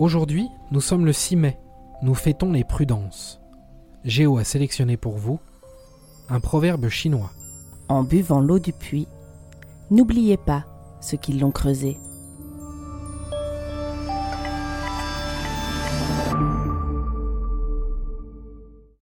Aujourd'hui, nous sommes le 6 mai. Nous fêtons les prudences. Géo a sélectionné pour vous un proverbe chinois. En buvant l'eau du puits, n'oubliez pas ceux qui l'ont creusé.